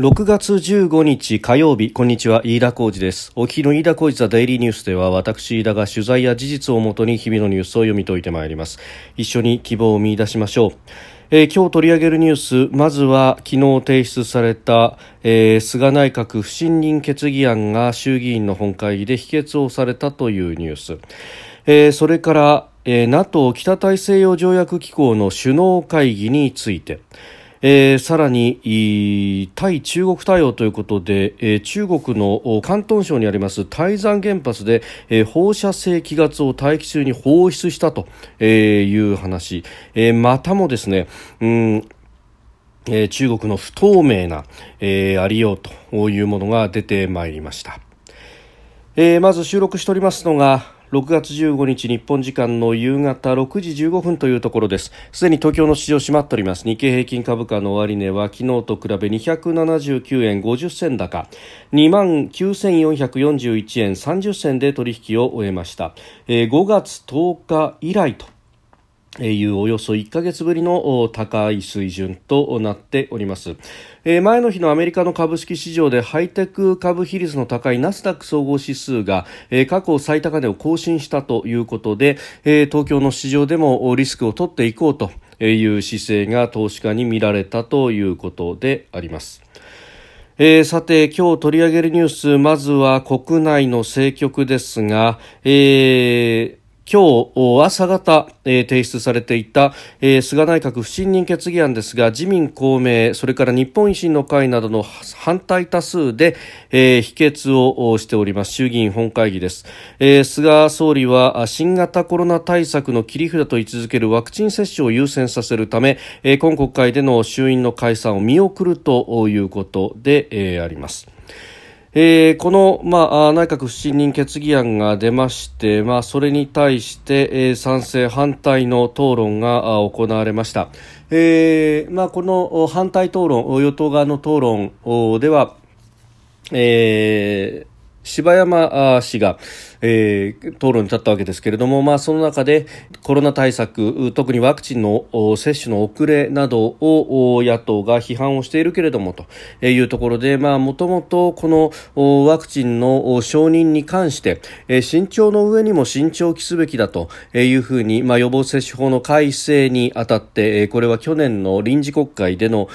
6月15日火曜日こんにちは飯田浩二です。お昼の飯田浩二ザデイリーニュースでは私飯田が取材や事実をもとに日々のニュースを読み解いてまいります。一緒に希望を見出しましょう。えー、今日取り上げるニュースまずは昨日提出された、えー、菅内閣不信任決議案が衆議院の本会議で否決をされたというニュース、えー、それから、えー、NATO 北大西洋条約機構の首脳会議について。えー、さらに対中国対応ということで、えー、中国の広東省にあります台山原発で、えー、放射性気ガスを大気中に放出したという話、えー、またもですね、うんえー、中国の不透明な、えー、ありようというものが出てまいりました、えー、まず収録しておりますのが6月15日日本時間の夕方6時15分というところです。すでに東京の市場閉まっております。日経平均株価の終値は昨日と比べ279円50銭高2万9441円30銭で取引を終えました、えー、5月10日以来というおよそ1ヶ月ぶりの高い水準となっております。え前の日のアメリカの株式市場でハイテク株比率の高いナスダック総合指数が過去最高値を更新したということでえ東京の市場でもリスクを取っていこうという姿勢が投資家に見られたということであります。えー、さて今日取り上げるニュースまずは国内の政局ですが、えー今日朝方、提出されていた、菅内閣不信任決議案ですが自民公明それから日本維新の会などの反対多数で、否決をしております。衆議院本会議です、菅総理は新型コロナ対策の切り札と位置づけるワクチン接種を優先させるため、今国会での衆院の解散を見送るということで、あります。えー、この、まあ、内閣不信任決議案が出まして、まあ、それに対して、えー、賛成反対の討論が行われました、えーまあ、この反対討論与党側の討論では、えー、柴山氏が、えー、討論に立ったわけですけれども、まあ、その中でコロナ対策特にワクチンの接種の遅れなどを野党が批判をしているけれどもというところでもともとこのワクチンの承認に関して、慎重の上にも慎重を期すべきだというふうに、まあ、予防接種法の改正にあたってこれは去年の臨時国会での、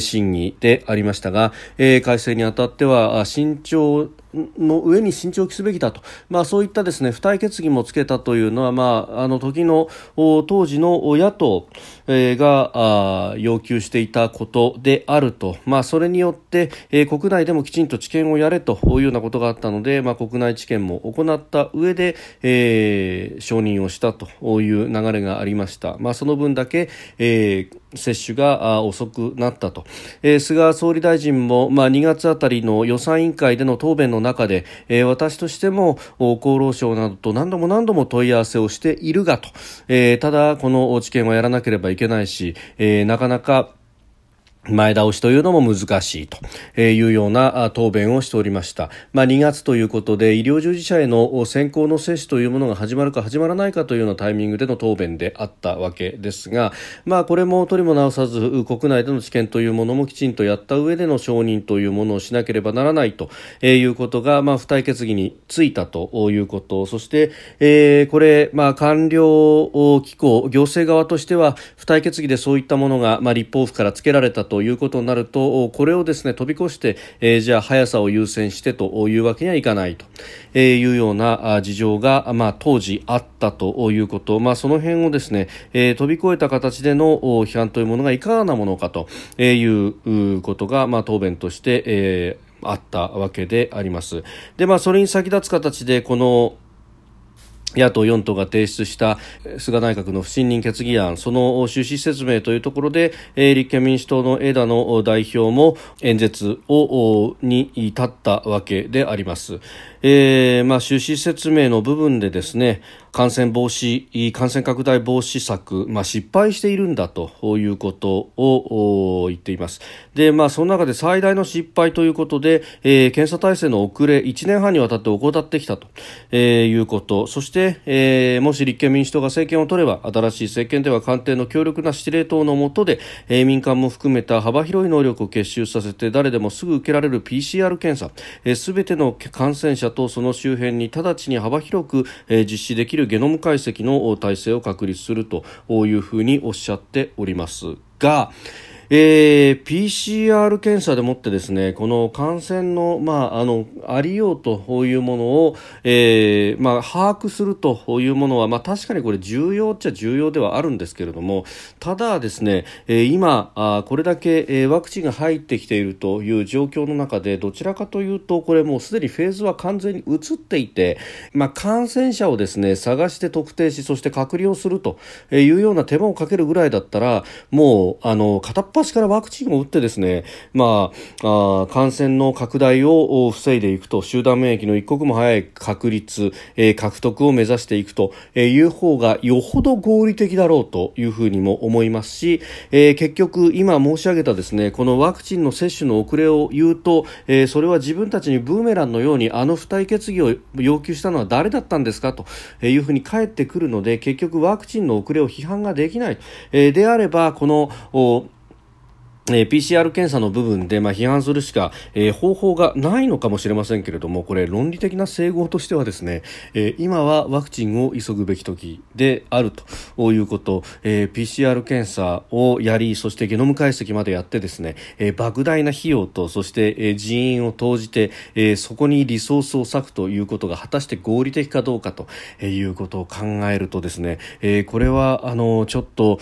審議でありましたが、改正にあたっては慎重の上に慎重を期すべきだと、まあ、そういったですね付帯決議もつけたというのは、まあ、あの時の当時の野党、えー、が要求していたことであると、まあ、それによって、えー、国内でもきちんと治験をやれというようなことがあったので、まあ、国内治験も行った上で、えー、承認をしたという流れがありました。まあ、その分だけ、えー接種が遅くなったと、えー、菅総理大臣も、まあ、2月あたりの予算委員会での答弁の中で、えー、私としても厚労省などと何度も何度も問い合わせをしているがと、えー、ただこの治験はやらなければいけないし、えー、なかなか前倒しというのも難しいというような答弁をしておりました。まあ、2月ということで医療従事者への先行の接種というものが始まるか始まらないかというようなタイミングでの答弁であったわけですが、まあ、これも取りも直さず国内での治験というものもきちんとやった上での承認というものをしなければならないということが、まあ、付帯決議についたということ、そして、えー、これ、まあ、官僚機構、行政側としては付帯決議でそういったものが、まあ、立法府から付けられたとということになるとこれをですね飛び越して、えー、じゃあ速さを優先してというわけにはいかないというような事情が、まあ、当時あったということ、まあ、その辺をですね、えー、飛び越えた形での批判というものがいかがなものかということが、まあ、答弁として、えー、あったわけであります。で、まあ、それに先立つ形で、この、野党4党が提出した菅内閣の不信任決議案その趣旨説明というところで、立憲民主党の枝野代表も演説をに至ったわけであります。えーまあ、趣旨説明の部分でですね感染防止、感染拡大防止策、まあ、失敗しているんだということを言っています。で、まあ、その中で最大の失敗ということで、えー、検査体制の遅れ、1年半にわたって怠ってきたと、えー、いうこと、そして、えー、もし立憲民主党が政権を取れば、新しい政権では官邸の強力な司令塔の下で、えー、民間も含めた幅広い能力を結集させて、誰でもすぐ受けられる PCR 検査、す、え、べ、ての感染者とその周辺に直ちに幅広く、えー、実施できるゲノム解析の体制を確立するというふうにおっしゃっておりますが、えー、PCR 検査でもってですねこの感染の,、まあ、あのありようというものを、えーまあ、把握するというものは、まあ、確かにこれ重要っちゃ重要ではあるんですけれどもただですね、え、今あこれだけ、え、ワクチンが入ってきているという状況の中でどちらかというとこれもうすでにフェーズは完全に移っていて、まあ、感染者をですね探して特定しそして隔離をするというような手間をかけるぐらいだったらもうあの片っ端からワクチンを打ってですね、まあ、あ感染の拡大を防いでいくと、集団免疫の一刻も早い確率、えー、獲得を目指していくという方がよほど合理的だろうというふうにも思いますし、えー、結局今申し上げたですね、このワクチンの接種の遅れを言うと、えー、それは自分たちにブーメランのようにあの付帯決議を要求したのは誰だったんですかというふうに返ってくるので、結局ワクチンの遅れを批判ができない。えー、であれば、この、えー、PCR 検査の部分で、まあ、批判するしか、えー、方法がないのかもしれませんけれどもこれ論理的な整合としてはですね、えー、今はワクチンを急ぐべき時であるということ、えー、PCR 検査をやりそしてゲノム解析までやってですね、えー、莫大な費用とそして、えー、人員を投じて、えー、そこにリソースを割くということが果たして合理的かどうかということを考えるとですね、えー、これはあのちょっと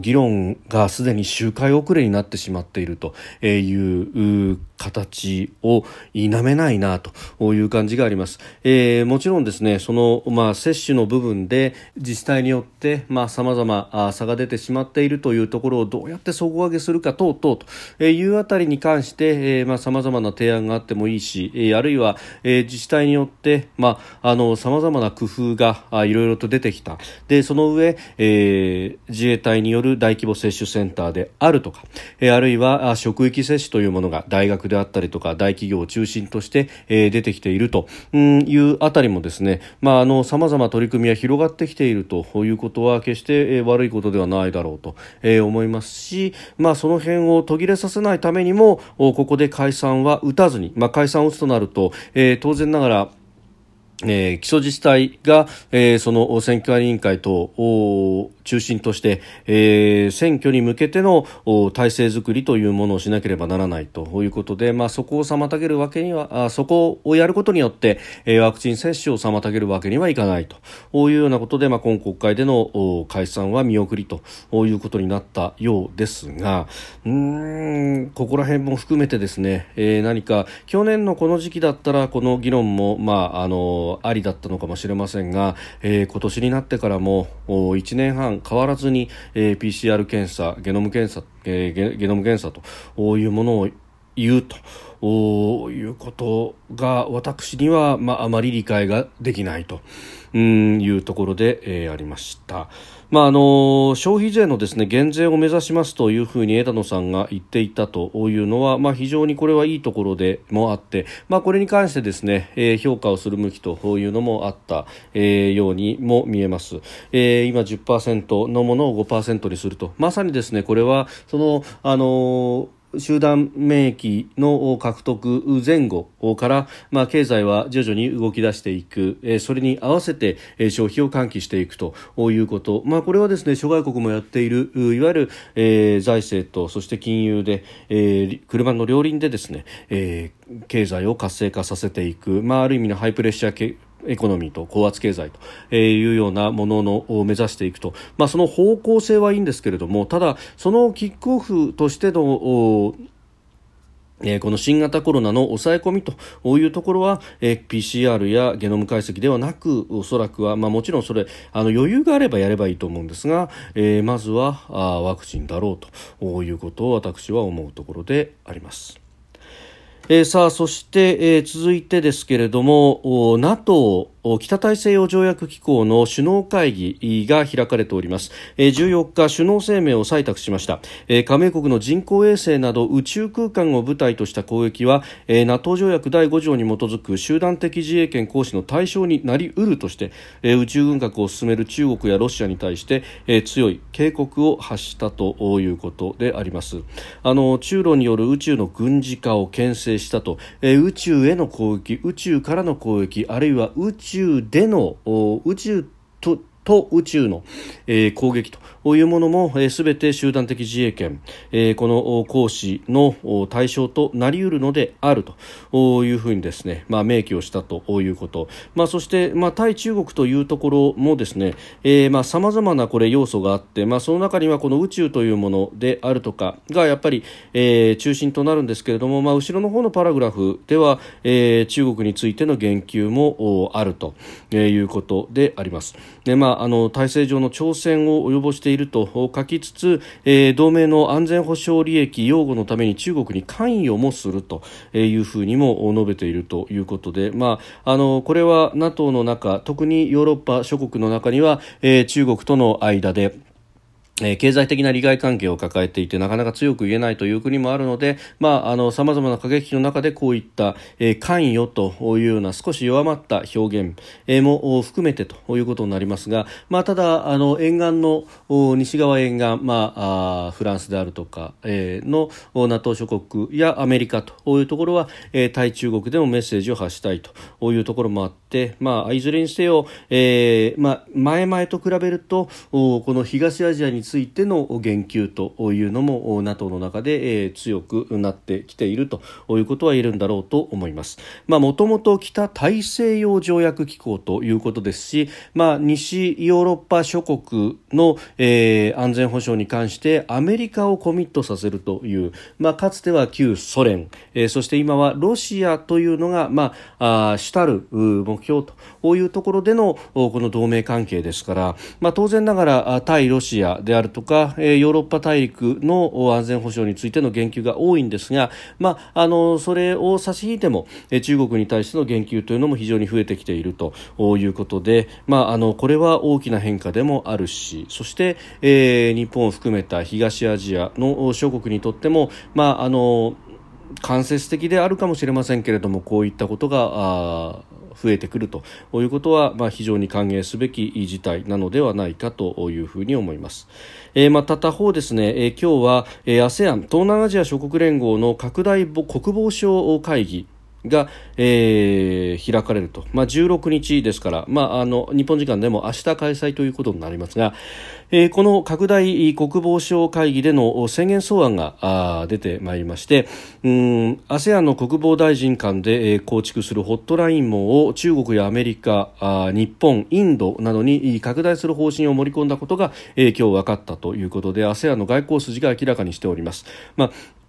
議論がすでに周回遅れになってしまっているという形を否めないなという感じがあります。えー、もちろんですね、その、まあ、接種の部分で自治体によって、まあ、様々差が出てしまっているというところをどうやって底上げするか等々というあたりに関して、え、まあ、様々な提案があってもいいし、え、あるいは、え、自治体によって、まあ、あの、様々な工夫がいろいろと出てきた。で、その上、えー、自衛隊による大規模接種センターであるとか、え、あるいは職域接種というものが大学であったりとか大企業を中心として、え、出てきているというあたりもですね、まあ、あの様々取り組みは広がってきているということは決して、え、悪いことではないだろうと、え、思いますし、まあ、その辺を途切れさせないためにもここで解散は打たずに、まあ、解散を打つとなると、え、当然ながらえー、基礎自治体が、えー、その選挙委員会等を中心として、えー、選挙に向けての体制づくりというものをしなければならないということで、まあ、そこを妨げるわけにはあそこをやることによって、えー、ワクチン接種を妨げるわけにはいかないというようなことで、まあ、今国会での解散は見送りということになったようですがうんここら辺も含めてですね、えー、何か去年のこの時期だったらこの議論も、まあ、あのありだったのかもしれませんが、えー、今年になってからも1年半変わらずに、えー、PCR 検査、ゲノム検査、えー、ゲゲノム検査というものを言うということが私には、まあ、あまり理解ができないというところで、えー、ありました。まあ、あの消費税のですね減税を目指しますというふうに枝野さんが言っていたというのは、まあ、非常にこれはいいところでもあって、まあ、これに関してですね、えー、評価をする向きというのもあった、えー、ようにも見えます、えー、今10%のものを5%にすると。まさにですねこれはそのあの集団免疫の獲得前後から、まあ、経済は徐々に動き出していく、え、それに合わせて、え、消費を喚起していくということ、まあ、これはですね諸外国もやっているいわゆる、え、財政とそして金融で、え、車の両輪でですね、え、経済を活性化させていく、まあ、ある意味の high pressure economy と高圧経済というようなもののを目指していくと、まあ、その方向性はいいんですけれどもただ、そのキックオフとしてのえこの新型コロナの抑え込みというところは、え PCR やゲノム解析ではなくおそらくは、まあ、もちろんそれあの余裕があればやればいいと思うんですが、え、まずはあワクチンだろうということを私は思うところであります。えー、さあそして、えー、続いてですけれども NATO 北大西洋条約機構の首脳会議が開かれております。14日首脳声明を採択しました。加盟国の人工衛星など宇宙空間を舞台とした攻撃は NATO 条約第5条に基づく集団的自衛権行使の対象になりうるとして宇宙軍拡を進める中国やロシアに対して強い警告を発したということであります。あの中ロによる宇宙の軍事化を牽制したと宇宙への攻撃宇宙からの攻撃あるいは宇宙宙での宇宙とと宇宙の、えー、攻撃というものも、えー、全て集団的自衛権、えー、この行使の対象となり得るのであるというふうにですね、まあ、明記をしたということ、まあ、そして、まあ、対中国というところもですねさまざ、まなこれ要素があって、まあ、その中にはこの宇宙というものであるとかがやっぱり、えー、中心となるんですけれども、まあ、後ろの方のパラグラフでは、えー、中国についての言及もあるということであります。でまあ、あの体制上の挑戦を及ぼしてていると書きつつ、えー、同盟の安全保障利益擁護のために中国に関与もするというふうにも述べているということで、まあ、あのこれは NATO の中特にヨーロッパ諸国の中には、えー、中国との間でえ経済的な利害関係を抱えていてなかなか強く言えないという国もあるので、まあ、あの様々な過激の中でこういった、え、関与というような少し弱まった表現、えー、も含めてということになりますが、まあ、ただあの沿岸の西側沿岸、まあ、あフランスであるとか、え、の NATO 諸国やアメリカというところは、え、対中国でもメッセージを発したいというところもあって、まあ、いずれにせよ、えまあ、前々と比べるとこの東アジアについての言及というのも NATO の中で、えー、強くなってきているということは言えるんだろうと思います。もともと北大西洋条約機構ということですし、まあ、西ヨーロッパ諸国の、えー、安全保障に関してアメリカをコミットさせるという、まあ、かつては旧ソ連、えー、そして今はロシアというのが、まあ、あ主たる目標とこういうところでのこの同盟関係ですから、まあ、当然ながら対ロシアであるとか、ヨーロッパ大陸の安全保障についての言及が多いんですが、まあ、あのそれを差し引いても、中国に対しての言及というのも非常に増えてきているということで、まあ、あのこれは大きな変化でもあるしそして、えー、日本を含めた東アジアの諸国にとっても、まあ、あの間接的であるかもしれませんけれどもこういったことが増えてくるということは、まあ、非常に歓迎すべき事態なのではないかというふうに思います。えー、また他方ですね、えー、今日は、えー、ASEAN 東南アジア諸国連合の拡大国防相会議が、えー、開かれると、まあ、16日ですから、まあ、あの日本時間でも明日開催ということになりますが、えー、この拡大国防省会議での宣言草案が出てまいりまして、ASEAN の国防大臣間で、構築するホットライン網を中国やアメリカ、あ日本、インドなどに拡大する方針を盛り込んだことが、えー、今日分かったということで ASEAN の外交筋が明らかにしております。まあ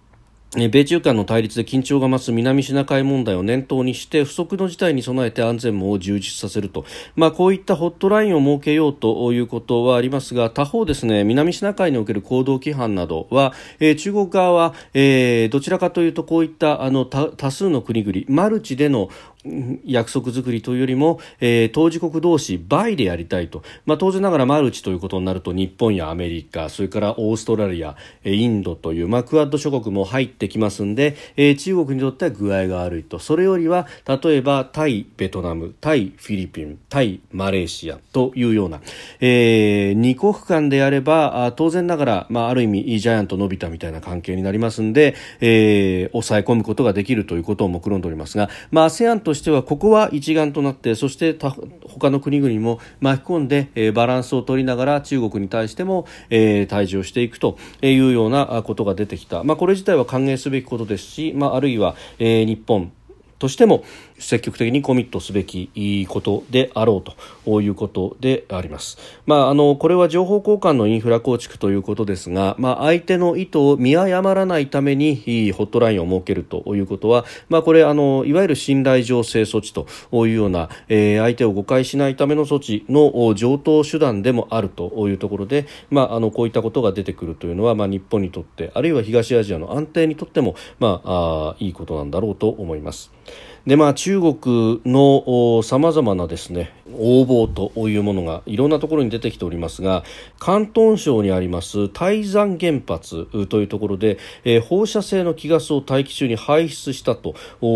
米中間の対立で緊張が増す南シナ海問題を念頭にして不測の事態に備えて安全網を充実させると、まあ、こういったホットラインを設けようということはありますが他方ですね南シナ海における行動規範などは、えー、中国側は、えー、どちらかというとこういったあの多数の国々マルチでの約束作りというよりも、えー、当事国同士倍でやりたいと、まあ、当然ながらマルチということになると日本やアメリカそれからオーストラリアインドという、まあ、クアッド諸国も入ってきますんで、えー、中国にとっては具合が悪いと。それよりは例えば対ベトナム対フィリピン対マレーシアというような、えー、2国間であれば当然ながら、まあ、ある意味ジャイアントのび太みたいな関係になりますんで、えー、抑え込むことができるということを目論んでおりますが、まあ、ASEAN ととしてはここは一丸となってそして他の国々も巻き込んで、え、バランスを取りながら中国に対しても、えー、対峙をしていくというようなことが出てきた、まあ、これ自体は歓迎すべきことですし、まあ、あるいは、え、日本としても積極的にコミットすべきことであろうということであります。まあ、あのこれは情報交換のインフラ構築ということですが、まあ、相手の意図を見誤らないためにホットラインを設けるということは、まあ、これあのいわゆる信頼醸成措置というような、えー、相手を誤解しないための措置の上等手段でもあるというところで、まあ、あのこういったことが出てくるというのは、まあ、日本にとってあるいは東アジアの安定にとっても、まあ、あいいことなんだろうと思います。でまあ、中国のさまざまなですね横暴というものがいろんなところに出てきておりますが広東省にあります台山原発というところで、えー、放射性の気ガスを大気中に排出したと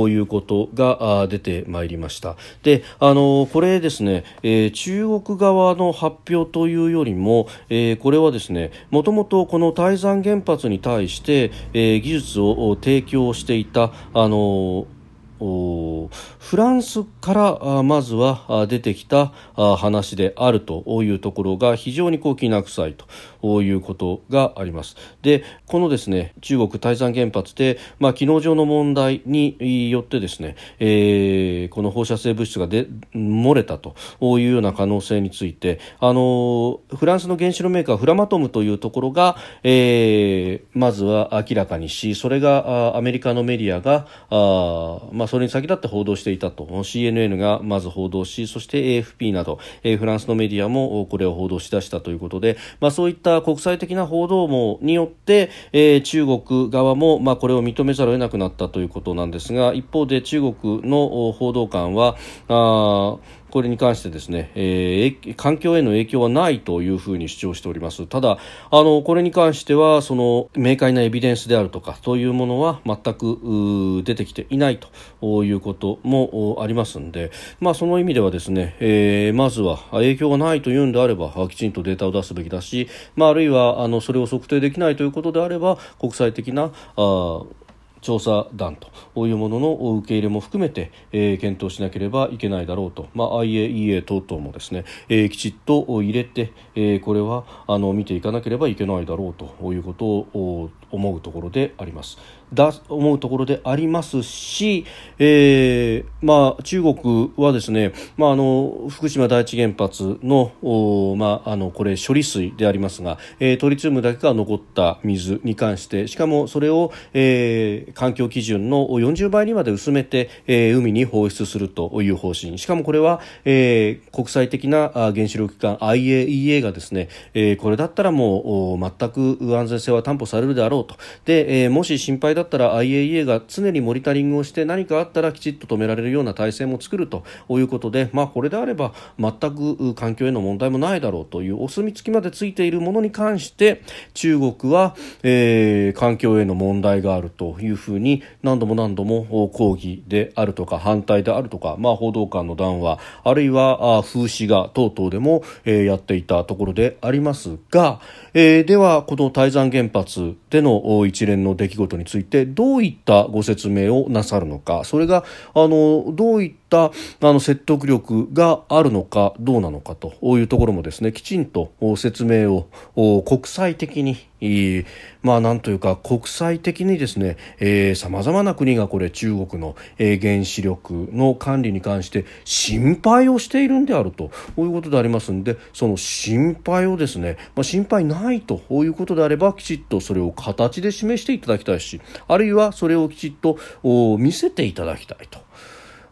いうことが出てまいりました。であのこれですね、えー、中国側の発表というよりも、えー、これはですねもともとこの台山原発に対して、え技術を提供していたあのフランスからまずは出てきた話であるというところが非常にこうきな臭いと。いうことがあります。で、このですね、中国台山原発で、まあ、機能上の問題によってですね、えー、この放射性物質がで漏れたというような可能性について、あの、フランスの原子炉メーカーフラマトムというところが、えー、まずは明らかにし、それがアメリカのメディアが、あまあ、それに先立って報道していたと CNN がまず報道しそして AFP など、えー、フランスのメディアもこれを報道しだしたということで、まあ、そういったた国際的な報道網によって、えー、中国側も、まあ、これを認めざるを得なくなったということなんですが一方で中国の報道官はあこれに関してですね、えー、環境への影響はないというふうに主張しております。ただあのこれに関してはその明快なエビデンスであるとかというものは全く出てきていないということもありますので、まあ、その意味ではですね、えー、まずは影響がないというんであればきちんとデータを出すべきだし、まあ、あるいはあのそれを測定できないということであれば国際的なあ調査団というものの受け入れも含めて、えー、検討しなければいけないだろうと、まあ、IAEA 等々もですね、えー、きちっと入れて、えー、これはあの見ていかなければいけないだろうということを思うところであります。だ思うところでありますし、えーまあ、中国はですね、まあ、あの福島第一原発のおまあ、あのこれ処理水でありますが、えー、トリチウムだけが残った水に関してしかもそれを、えー、環境基準の40倍にまで薄めて、えー、海に放出するという方針。しかもこれは、えー、国際的な原子力機関 IAEA がですね、えー、これだったらもう全く安全性は担保されるであろうと。で、えー、もし心配だったら IAEA が常にモニタリングをして何かあったらきちっと止められるような体制も作るということで、まあ、これであれば全く環境への問題もないだろうというお墨付きまでついているものに関して中国は、えー、環境への問題があるというふうに何度も何度も抗議であるとか反対であるとか、まあ、報道官の談話あるいは風刺画等々でも、えー、やっていたところでありますが、えー、ではこの台山原発での一連の出来事についてどういったご説明をなさるのか。それがあのどういったたあの説得力があるのかどうなのかというところもですねきちんと説明を国際的にまあなんというか国際的にですねさまざまな国がこれ中国の、原子力の管理に関して心配をしているんであるということでありますのでその心配をですね、まあ、心配ないということであればきちっとそれを形で示していただきたいしあるいはそれをきちっと見せていただきたいと。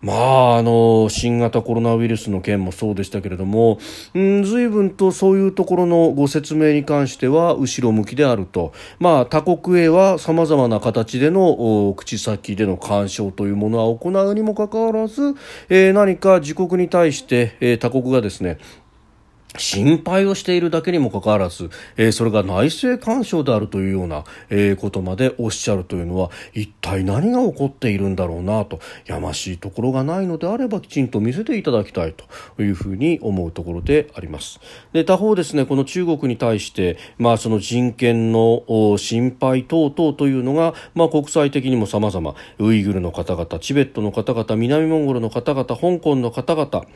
まあ、あの、新型コロナウイルスの件もそうでしたけれども、うん、随分とそういうところのご説明に関しては後ろ向きであると。まあ、他国へは様々な形での口先での干渉というものは行うにもかかわらず、えー、何か自国に対して、えー、他国がですね、心配をしているだけにもかかわらず、えー、それが内政干渉であるというような、えー、ことまでおっしゃるというのは一体何が起こっているんだろうなとやましいところがないのであればきちんと見せていただきたいというふうに思うところであります。で他方ですねこの中国に対して、まあ、その人権の心配等々というのが、まあ、国際的にも様々ウイグルの方々チベットの方々南モンゴルの方々香港の方々、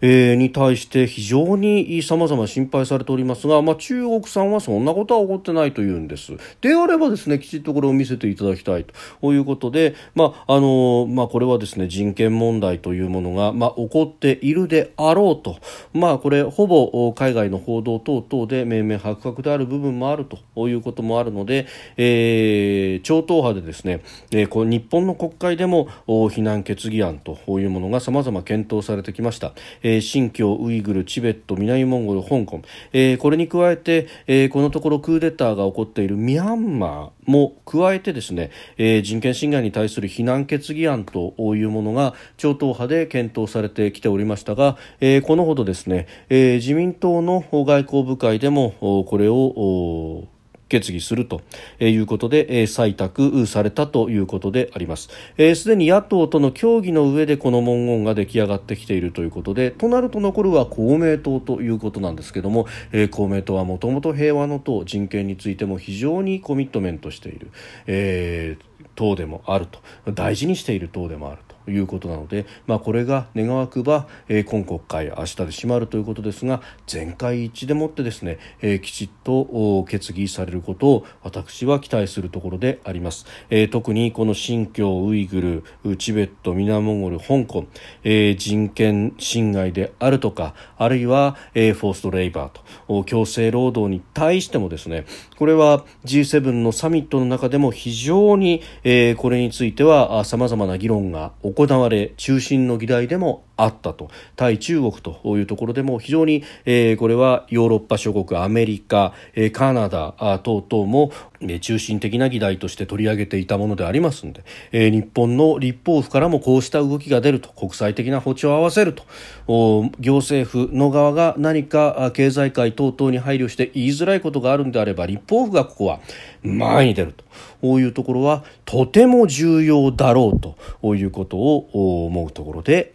えー、に対して非常に様々心配されておりますが、まあ、中国さんはそんなことは起こってないというんです。であればですね、きちっとこれを見せていただきたいということで、まあ、あの、まあ、これはですね、人権問題というものが、まあ、起こっているであろうと。まあ、これ、ほぼ海外の報道等々で明々白々である部分もあるということもあるので、えー、超党派でですね、えー、こ日本の国会でも非難決議案というものが様々検討されてきました。えー、新疆ウイグル、チベット、南モモンゴル、香港、えー、これに加えて、えー、このところクーデターが起こっているミャンマーも加えてですね、えー、人権侵害に対する非難決議案というものが超党派で検討されてきておりましたが、えー、このほどですね、えー、自民党の外交部会でもこれを決議するということで、採択されたということであります。す、で、に野党との協議の上でこの文言が出来上がってきているということで、となると残るは公明党ということなんですけどもえ、公明党はもともと平和の党、人権についても非常にコミットメントしている、えー、党でもあると、大事にしている党でもある。いうことなので、まあ、これが願わくば、えー、今国会明日で閉まるということですが全会一致でもってですね、えー、きちっと決議されることを私は期待するところであります、えー、特にこの新疆ウイグルチベット南モンゴル香港、えー、人権侵害であるとかあるいは、えー、フォーストレイバーと強制労働に対してもですねこれは G7 のサミットの中でも非常に、えー、これについてはさまざまな議論が行われ中心の議題でもあったと対中国というところでも非常に、えー、これはヨーロッパ諸国アメリカ、えー、カナダ等々も、え中心的な議題として取り上げていたものでありますので、えー、日本の立法府からもこうした動きが出ると国際的な歩調を合わせると行政府の側が何か経済界等々に配慮して言いづらいことがあるんであれば立法府がここは前に出ると。こういうところはとても重要だろうということを思うところで